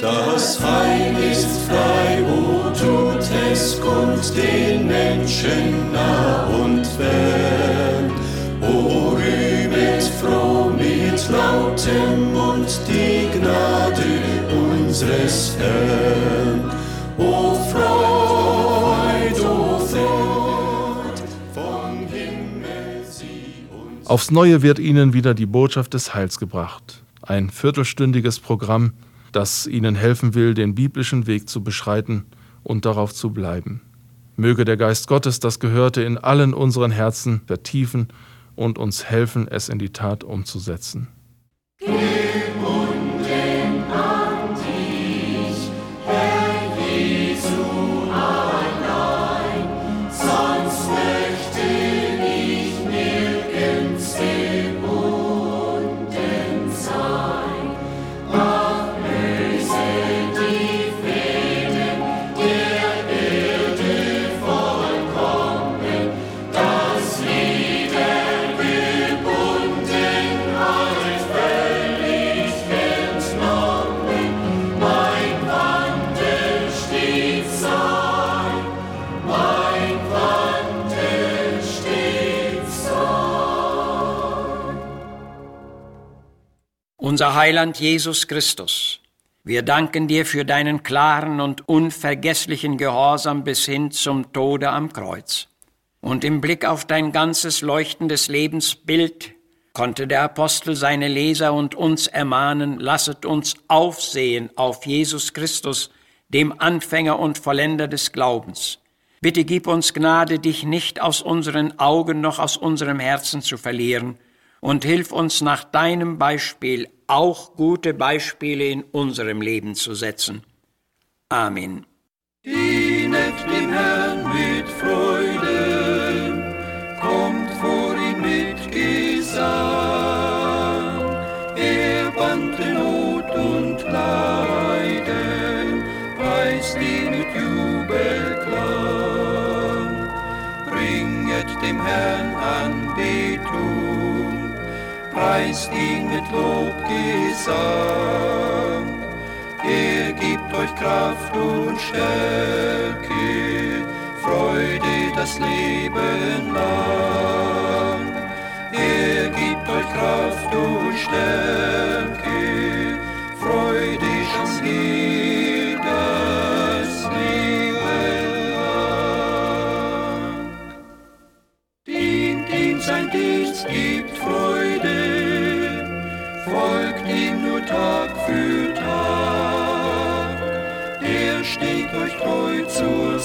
Das Heil ist frei, o tut es kund den Menschen nah und fern. O rühmet froh mit lautem Mund die Gnade unseres Herrn. O Freud, o Freud, vom Himmel sie uns. Aufs Neue wird Ihnen wieder die Botschaft des Heils gebracht. Ein viertelstündiges Programm, das Ihnen helfen will, den biblischen Weg zu beschreiten und darauf zu bleiben. Möge der Geist Gottes das Gehörte in allen unseren Herzen vertiefen und uns helfen, es in die Tat umzusetzen. Unser Heiland Jesus Christus, wir danken dir für deinen klaren und unvergesslichen Gehorsam bis hin zum Tode am Kreuz. Und im Blick auf dein ganzes leuchtendes Lebensbild konnte der Apostel seine Leser und uns ermahnen, lasset uns aufsehen auf Jesus Christus, dem Anfänger und Vollender des Glaubens. Bitte gib uns Gnade, dich nicht aus unseren Augen noch aus unserem Herzen zu verlieren, und hilf uns nach deinem Beispiel auch gute Beispiele in unserem Leben zu setzen. Amen. Dienet dem Herrn mit Freude, kommt vor ihm mit Gesang. Er bannte Not und Leiden, preist ihn mit Jubelklang. Bringet dem Herrn Anbetung preist ihn mit Lobgesang. Er gibt euch Kraft und Stärke, Freude das Leben lang. Er gibt euch Kraft und Stärke,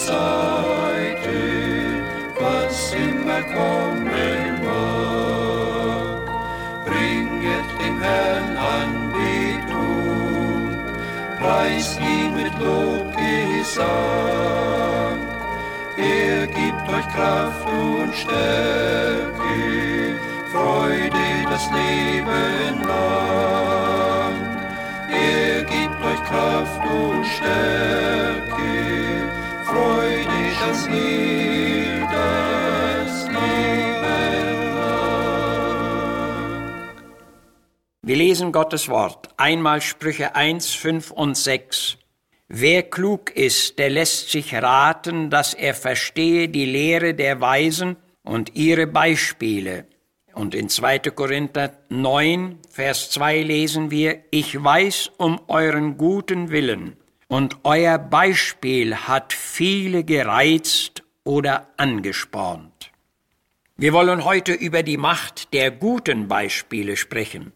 Seite, was immer kommen mag. Bringet dem Herrn Anbetung, preist ihn mit Lobgesang. Er gibt euch Kraft und Stärke, Freude das Leben lang. Er gibt euch Kraft und Stärke, Wir lesen Gottes Wort. Einmal Sprüche 1, 5 und 6. Wer klug ist, der lässt sich raten, dass er verstehe die Lehre der Weisen und ihre Beispiele. Und in 2. Korinther 9, Vers 2 lesen wir, Ich weiß um euren guten Willen, und euer Beispiel hat viele gereizt oder angespornt. Wir wollen heute über die Macht der guten Beispiele sprechen.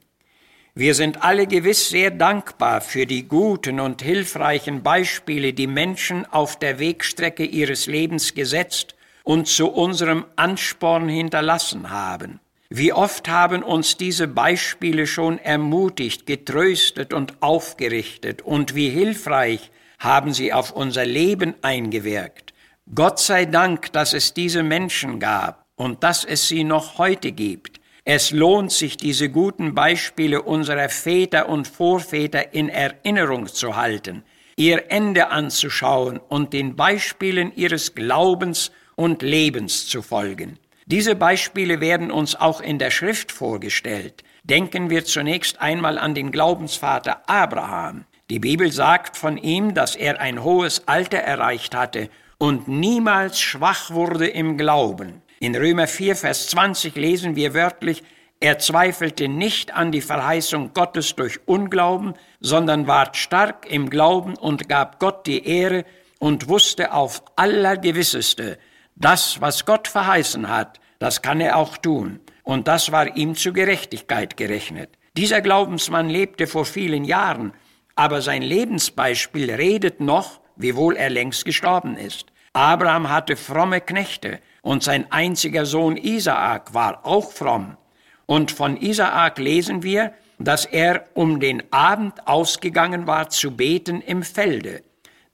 Wir sind alle gewiss sehr dankbar für die guten und hilfreichen Beispiele, die Menschen auf der Wegstrecke ihres Lebens gesetzt und zu unserem Ansporn hinterlassen haben. Wie oft haben uns diese Beispiele schon ermutigt, getröstet und aufgerichtet und wie hilfreich haben sie auf unser Leben eingewirkt. Gott sei Dank, dass es diese Menschen gab und dass es sie noch heute gibt. Es lohnt sich, diese guten Beispiele unserer Väter und Vorväter in Erinnerung zu halten, ihr Ende anzuschauen und den Beispielen ihres Glaubens und Lebens zu folgen. Diese Beispiele werden uns auch in der Schrift vorgestellt. Denken wir zunächst einmal an den Glaubensvater Abraham. Die Bibel sagt von ihm, dass er ein hohes Alter erreicht hatte und niemals schwach wurde im Glauben. In Römer 4, Vers 20 lesen wir wörtlich, er zweifelte nicht an die Verheißung Gottes durch Unglauben, sondern ward stark im Glauben und gab Gott die Ehre und wusste auf allergewisseste, das, was Gott verheißen hat, das kann er auch tun. Und das war ihm zu Gerechtigkeit gerechnet. Dieser Glaubensmann lebte vor vielen Jahren, aber sein Lebensbeispiel redet noch, wiewohl er längst gestorben ist. Abraham hatte fromme Knechte und sein einziger Sohn Isaak war auch fromm. Und von Isaak lesen wir, dass er um den Abend ausgegangen war zu beten im Felde.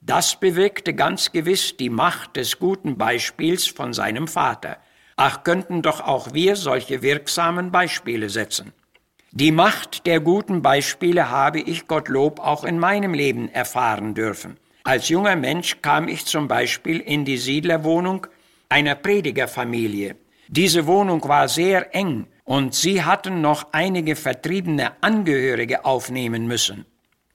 Das bewirkte ganz gewiss die Macht des guten Beispiels von seinem Vater. Ach, könnten doch auch wir solche wirksamen Beispiele setzen. Die Macht der guten Beispiele habe ich Gottlob auch in meinem Leben erfahren dürfen. Als junger Mensch kam ich zum Beispiel in die Siedlerwohnung einer Predigerfamilie. Diese Wohnung war sehr eng und sie hatten noch einige vertriebene Angehörige aufnehmen müssen.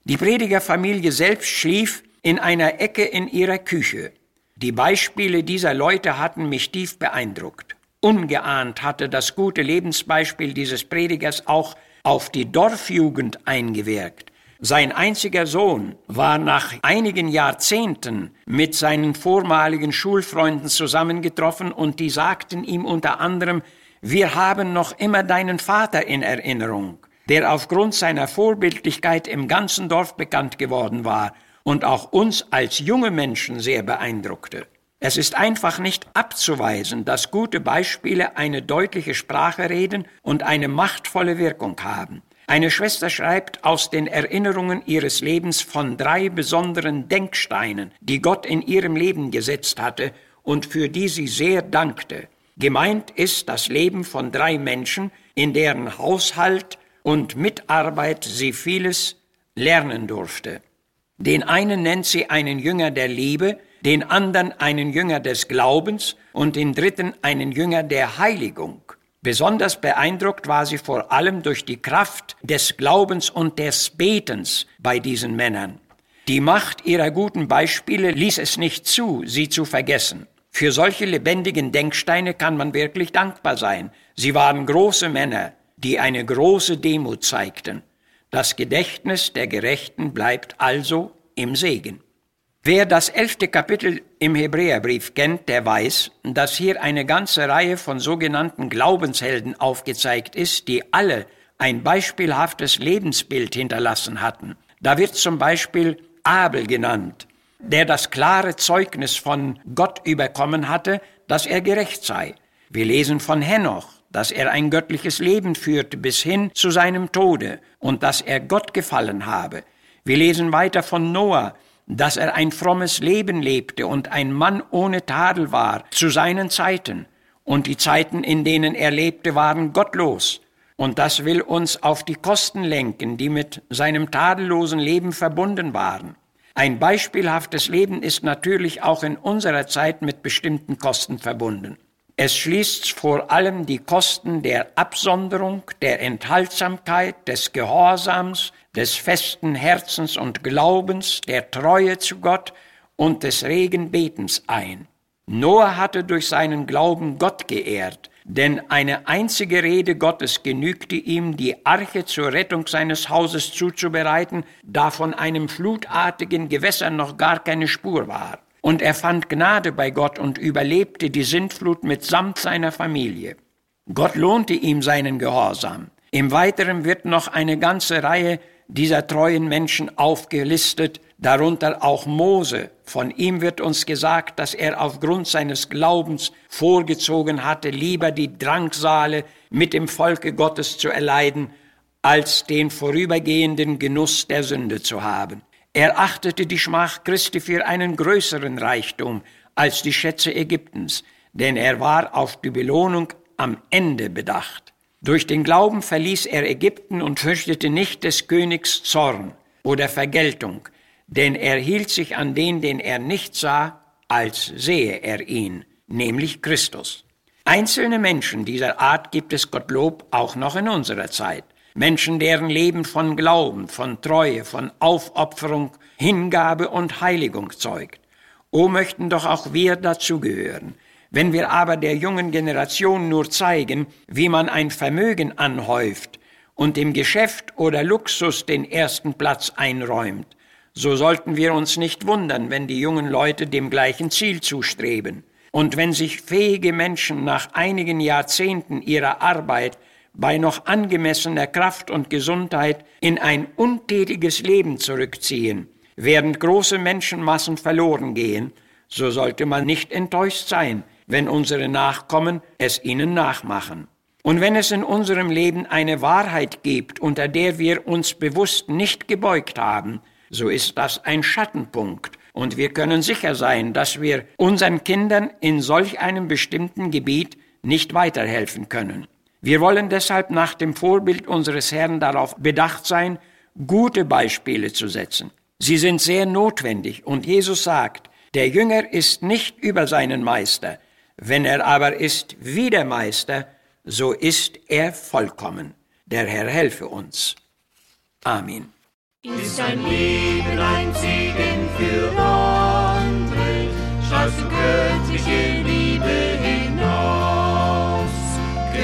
Die Predigerfamilie selbst schlief in einer Ecke in ihrer Küche. Die Beispiele dieser Leute hatten mich tief beeindruckt. Ungeahnt hatte das gute Lebensbeispiel dieses Predigers auch auf die Dorfjugend eingewirkt. Sein einziger Sohn war nach einigen Jahrzehnten mit seinen vormaligen Schulfreunden zusammengetroffen und die sagten ihm unter anderem, wir haben noch immer deinen Vater in Erinnerung, der aufgrund seiner Vorbildlichkeit im ganzen Dorf bekannt geworden war und auch uns als junge Menschen sehr beeindruckte. Es ist einfach nicht abzuweisen, dass gute Beispiele eine deutliche Sprache reden und eine machtvolle Wirkung haben. Eine Schwester schreibt aus den Erinnerungen ihres Lebens von drei besonderen Denksteinen, die Gott in ihrem Leben gesetzt hatte und für die sie sehr dankte. Gemeint ist das Leben von drei Menschen, in deren Haushalt und Mitarbeit sie vieles lernen durfte. Den einen nennt sie einen Jünger der Liebe, den anderen einen Jünger des Glaubens und den dritten einen Jünger der Heiligung. Besonders beeindruckt war sie vor allem durch die Kraft des Glaubens und des Betens bei diesen Männern. Die Macht ihrer guten Beispiele ließ es nicht zu, sie zu vergessen. Für solche lebendigen Denksteine kann man wirklich dankbar sein. Sie waren große Männer, die eine große Demut zeigten. Das Gedächtnis der Gerechten bleibt also im Segen. Wer das elfte Kapitel im Hebräerbrief kennt, der weiß, dass hier eine ganze Reihe von sogenannten Glaubenshelden aufgezeigt ist, die alle ein beispielhaftes Lebensbild hinterlassen hatten. Da wird zum Beispiel Abel genannt, der das klare Zeugnis von Gott überkommen hatte, dass er gerecht sei. Wir lesen von Henoch, dass er ein göttliches Leben führte bis hin zu seinem Tode und dass er Gott gefallen habe. Wir lesen weiter von Noah, dass er ein frommes Leben lebte und ein Mann ohne Tadel war zu seinen Zeiten. Und die Zeiten, in denen er lebte, waren gottlos. Und das will uns auf die Kosten lenken, die mit seinem tadellosen Leben verbunden waren. Ein beispielhaftes Leben ist natürlich auch in unserer Zeit mit bestimmten Kosten verbunden. Es schließt vor allem die Kosten der Absonderung, der Enthaltsamkeit, des Gehorsams, des festen Herzens und Glaubens, der Treue zu Gott und des regen Betens ein. Noah hatte durch seinen Glauben Gott geehrt, denn eine einzige Rede Gottes genügte ihm, die Arche zur Rettung seines Hauses zuzubereiten, da von einem flutartigen Gewässer noch gar keine Spur war. Und er fand Gnade bei Gott und überlebte die Sintflut mitsamt seiner Familie. Gott lohnte ihm seinen Gehorsam. Im Weiteren wird noch eine ganze Reihe dieser treuen Menschen aufgelistet, darunter auch Mose. Von ihm wird uns gesagt, dass er aufgrund seines Glaubens vorgezogen hatte, lieber die Drangsale mit dem Volke Gottes zu erleiden, als den vorübergehenden Genuss der Sünde zu haben. Er achtete die Schmach Christi für einen größeren Reichtum als die Schätze Ägyptens, denn er war auf die Belohnung am Ende bedacht. Durch den Glauben verließ er Ägypten und fürchtete nicht des Königs Zorn oder Vergeltung, denn er hielt sich an den, den er nicht sah, als sehe er ihn, nämlich Christus. Einzelne Menschen dieser Art gibt es Gottlob auch noch in unserer Zeit. Menschen, deren Leben von Glauben, von Treue, von Aufopferung, Hingabe und Heiligung zeugt. O möchten doch auch wir dazugehören. Wenn wir aber der jungen Generation nur zeigen, wie man ein Vermögen anhäuft und dem Geschäft oder Luxus den ersten Platz einräumt, so sollten wir uns nicht wundern, wenn die jungen Leute dem gleichen Ziel zustreben. Und wenn sich fähige Menschen nach einigen Jahrzehnten ihrer Arbeit bei noch angemessener Kraft und Gesundheit in ein untätiges Leben zurückziehen, während große Menschenmassen verloren gehen, so sollte man nicht enttäuscht sein, wenn unsere Nachkommen es ihnen nachmachen. Und wenn es in unserem Leben eine Wahrheit gibt, unter der wir uns bewusst nicht gebeugt haben, so ist das ein Schattenpunkt. Und wir können sicher sein, dass wir unseren Kindern in solch einem bestimmten Gebiet nicht weiterhelfen können. Wir wollen deshalb nach dem Vorbild unseres Herrn darauf bedacht sein, gute Beispiele zu setzen. Sie sind sehr notwendig und Jesus sagt, der Jünger ist nicht über seinen Meister, wenn er aber ist wie der Meister, so ist er vollkommen. Der Herr helfe uns. Amen ist ein Leben ein Segen für andere, strahlst du göttliche Liebe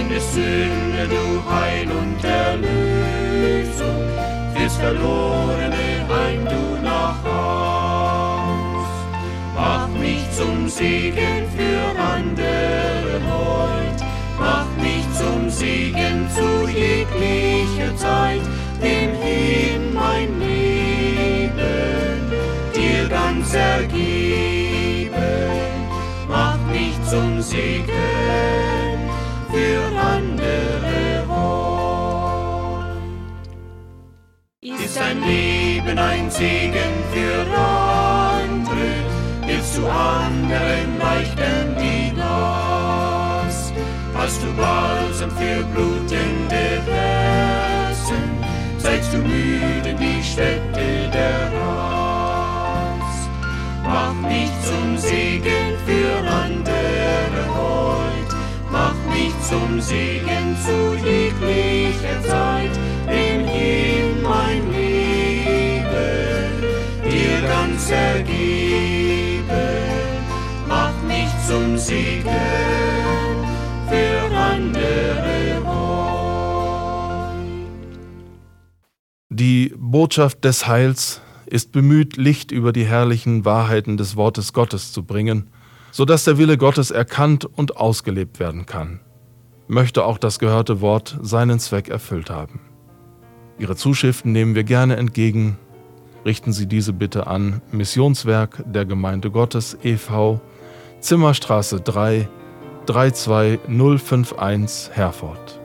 Kenne Sünde, du Heil und Erlösung, fürs verlorene Heim du nach Haus. Mach mich zum Segen für andere heut, mach mich zum Segen zu jeglicher Zeit, dem hin mein Leben dir ganz ergeben. Mach mich zum Segen für andere heut. Ist dein Leben ein Segen für andere? Hilfst du anderen leichten die Last? Hast du Balsam für blutende Herzen? zeigst du müde die Städte der Hass. Mach mich zum Segen für andere zum Segen zu jeglicher Zeit, in ihm mein Leben dir ganz ergeben. Mach mich zum Segen für andere heut. Die Botschaft des Heils ist bemüht, Licht über die herrlichen Wahrheiten des Wortes Gottes zu bringen, so dass der Wille Gottes erkannt und ausgelebt werden kann. Möchte auch das gehörte Wort seinen Zweck erfüllt haben. Ihre Zuschriften nehmen wir gerne entgegen. Richten Sie diese bitte an Missionswerk der Gemeinde Gottes e.V., Zimmerstraße 3, 32051 Herford.